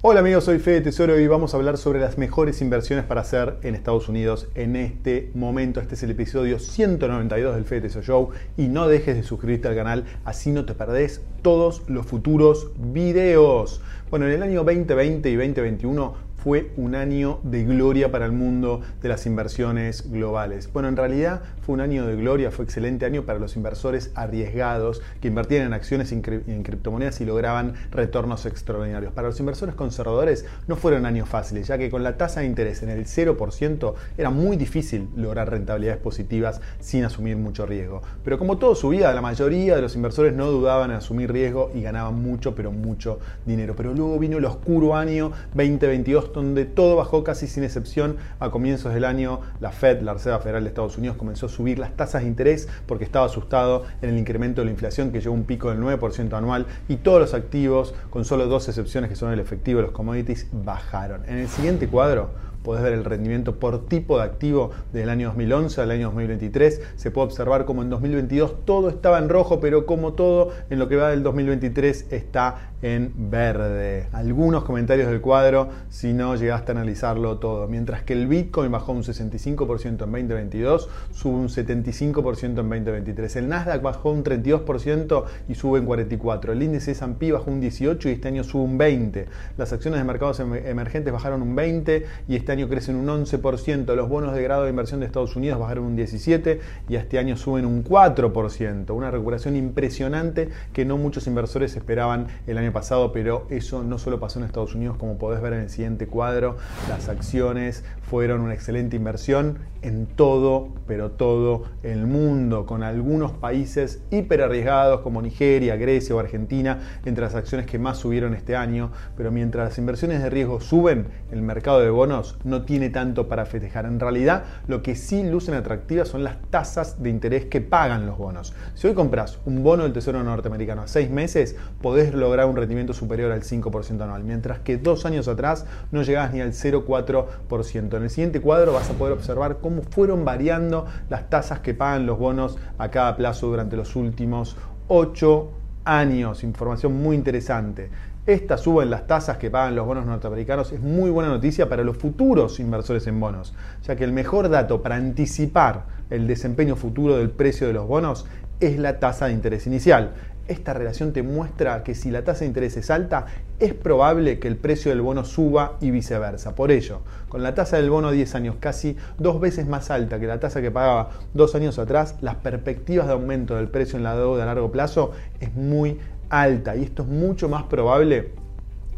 Hola amigos, soy Fede Tesoro y vamos a hablar sobre las mejores inversiones para hacer en Estados Unidos en este momento. Este es el episodio 192 del Fede Tesoro Show y no dejes de suscribirte al canal, así no te perdés todos los futuros videos. Bueno, en el año 2020 y 2021 fue un año de gloria para el mundo de las inversiones globales. Bueno, en realidad fue un año de gloria, fue excelente año para los inversores arriesgados que invertían en acciones en criptomonedas y lograban retornos extraordinarios. Para los inversores conservadores no fueron años fáciles, ya que con la tasa de interés en el 0% era muy difícil lograr rentabilidades positivas sin asumir mucho riesgo. Pero como todo su vida, la mayoría de los inversores no dudaban en asumir riesgo y ganaban mucho, pero mucho dinero. Pero luego vino el oscuro año 2022 donde todo bajó casi sin excepción. A comienzos del año, la Fed, la Reserva Federal de Estados Unidos, comenzó a subir las tasas de interés porque estaba asustado en el incremento de la inflación que llegó a un pico del 9% anual y todos los activos, con solo dos excepciones que son el efectivo y los commodities, bajaron. En el siguiente cuadro, podés ver el rendimiento por tipo de activo del año 2011 al año 2023. Se puede observar como en 2022 todo estaba en rojo, pero como todo en lo que va del 2023 está en verde. Algunos comentarios del cuadro si no llegaste a analizarlo todo. Mientras que el Bitcoin bajó un 65% en 2022, sube un 75% en 2023. El Nasdaq bajó un 32% y sube en 44%. El índice S&P bajó un 18% y este año sube un 20%. Las acciones de mercados em-, emergentes bajaron un 20% y este año crecen un 11%. Los bonos de grado de inversión de Estados Unidos bajaron un 17% y este año suben un 4%. Una recuperación impresionante que no muchos inversores esperaban el año pasado, pero eso no solo pasó en Estados Unidos, como podés ver en el siguiente cuadro, las acciones fueron una excelente inversión en todo, pero todo el mundo, con algunos países hiper arriesgados como Nigeria, Grecia o Argentina, entre las acciones que más subieron este año, pero mientras las inversiones de riesgo suben, el mercado de bonos no tiene tanto para festejar. En realidad, lo que sí lucen atractivas son las tasas de interés que pagan los bonos. Si hoy compras un bono del Tesoro norteamericano a seis meses, podés lograr un rendimiento superior al 5% anual, mientras que dos años atrás no llegabas ni al 0,4%. En el siguiente cuadro vas a poder observar cómo fueron variando las tasas que pagan los bonos a cada plazo durante los últimos 8 años. Información muy interesante. Esta suba en las tasas que pagan los bonos norteamericanos es muy buena noticia para los futuros inversores en bonos, ya que el mejor dato para anticipar el desempeño futuro del precio de los bonos es la tasa de interés inicial esta relación te muestra que si la tasa de interés es alta, es probable que el precio del bono suba y viceversa. Por ello, con la tasa del bono a 10 años casi dos veces más alta que la tasa que pagaba dos años atrás, las perspectivas de aumento del precio en la deuda a largo plazo es muy alta. Y esto es mucho más probable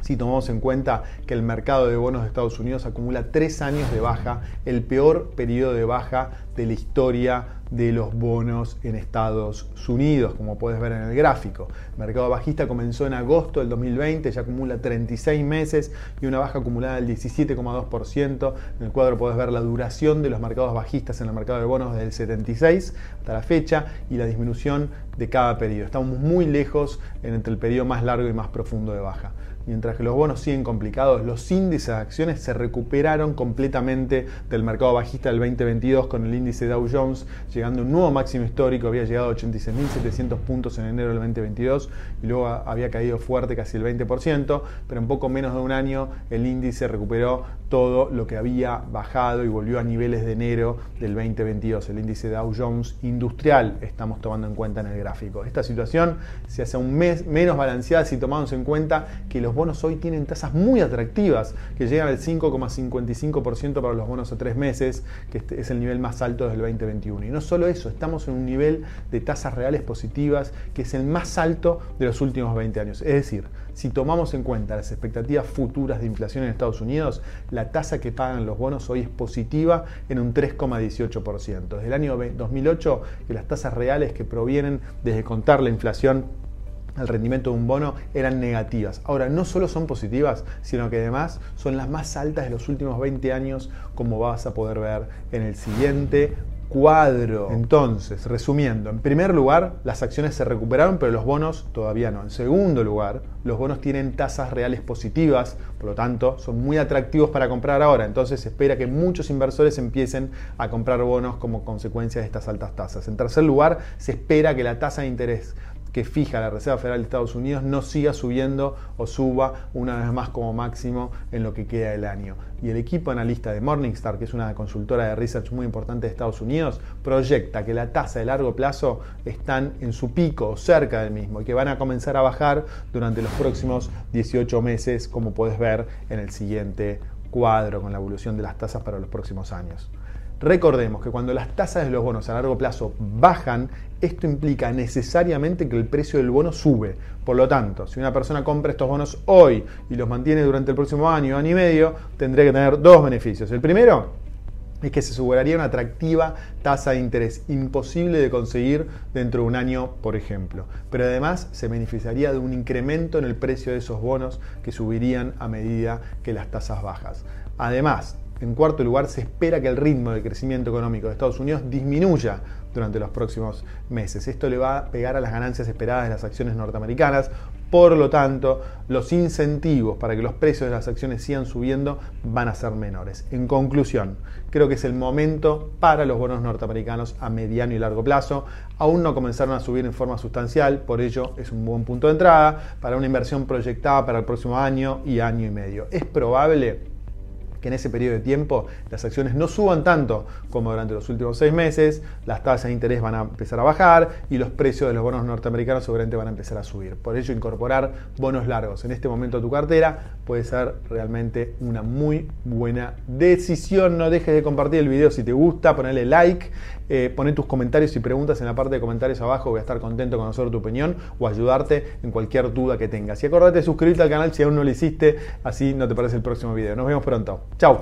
si tomamos en cuenta que el mercado de bonos de Estados Unidos acumula tres años de baja, el peor periodo de baja de la historia de los bonos en Estados Unidos, como puedes ver en el gráfico. El mercado bajista comenzó en agosto del 2020, ya acumula 36 meses y una baja acumulada del 17,2%. En el cuadro puedes ver la duración de los mercados bajistas en el mercado de bonos desde el 76 hasta la fecha y la disminución de cada periodo. Estamos muy lejos entre el periodo más largo y más profundo de baja. Mientras que los bonos siguen complicados, los índices de acciones se recuperaron completamente del mercado bajista del 2022 con el índice Dow Jones a un nuevo máximo histórico, había llegado a 86.700 puntos en enero del 2022 y luego había caído fuerte casi el 20%, pero en poco menos de un año el índice recuperó todo lo que había bajado y volvió a niveles de enero del 2022. El índice Dow Jones industrial estamos tomando en cuenta en el gráfico. Esta situación se hace un mes menos balanceada si tomamos en cuenta que los bonos hoy tienen tasas muy atractivas, que llegan al 5,55% para los bonos a tres meses, que este es el nivel más alto desde el 2021. Y no solo eso, estamos en un nivel de tasas reales positivas que es el más alto de los últimos 20 años. Es decir, si tomamos en cuenta las expectativas futuras de inflación en Estados Unidos, la tasa que pagan los bonos hoy es positiva en un 3,18%. Desde el año 2008, que las tasas reales que provienen desde contar la inflación el rendimiento de un bono eran negativas. Ahora, no solo son positivas, sino que además son las más altas de los últimos 20 años, como vas a poder ver en el siguiente cuadro. Entonces, resumiendo, en primer lugar, las acciones se recuperaron, pero los bonos todavía no. En segundo lugar, los bonos tienen tasas reales positivas, por lo tanto, son muy atractivos para comprar ahora. Entonces, se espera que muchos inversores empiecen a comprar bonos como consecuencia de estas altas tasas. En tercer lugar, se espera que la tasa de interés que fija la Reserva Federal de Estados Unidos no siga subiendo o suba una vez más como máximo en lo que queda del año. Y el equipo analista de Morningstar, que es una consultora de research muy importante de Estados Unidos, proyecta que la tasa de largo plazo están en su pico o cerca del mismo y que van a comenzar a bajar durante los próximos 18 meses, como puedes ver en el siguiente cuadro con la evolución de las tasas para los próximos años. Recordemos que cuando las tasas de los bonos a largo plazo bajan, esto implica necesariamente que el precio del bono sube. Por lo tanto, si una persona compra estos bonos hoy y los mantiene durante el próximo año, año y medio, tendría que tener dos beneficios. El primero es que se aseguraría una atractiva tasa de interés imposible de conseguir dentro de un año, por ejemplo. Pero además se beneficiaría de un incremento en el precio de esos bonos que subirían a medida que las tasas bajas. Además, en cuarto lugar, se espera que el ritmo de crecimiento económico de Estados Unidos disminuya durante los próximos meses. Esto le va a pegar a las ganancias esperadas de las acciones norteamericanas. Por lo tanto, los incentivos para que los precios de las acciones sigan subiendo van a ser menores. En conclusión, creo que es el momento para los bonos norteamericanos a mediano y largo plazo. Aún no comenzaron a subir en forma sustancial, por ello es un buen punto de entrada para una inversión proyectada para el próximo año y año y medio. Es probable que en ese periodo de tiempo las acciones no suban tanto como durante los últimos seis meses, las tasas de interés van a empezar a bajar y los precios de los bonos norteamericanos seguramente van a empezar a subir. Por ello, incorporar bonos largos en este momento a tu cartera puede ser realmente una muy buena decisión. No dejes de compartir el video si te gusta, ponerle like, eh, poner tus comentarios y preguntas en la parte de comentarios abajo. Voy a estar contento con conocer tu opinión o ayudarte en cualquier duda que tengas. Y acordate de suscribirte al canal si aún no lo hiciste, así no te parece el próximo video. Nos vemos pronto. 叫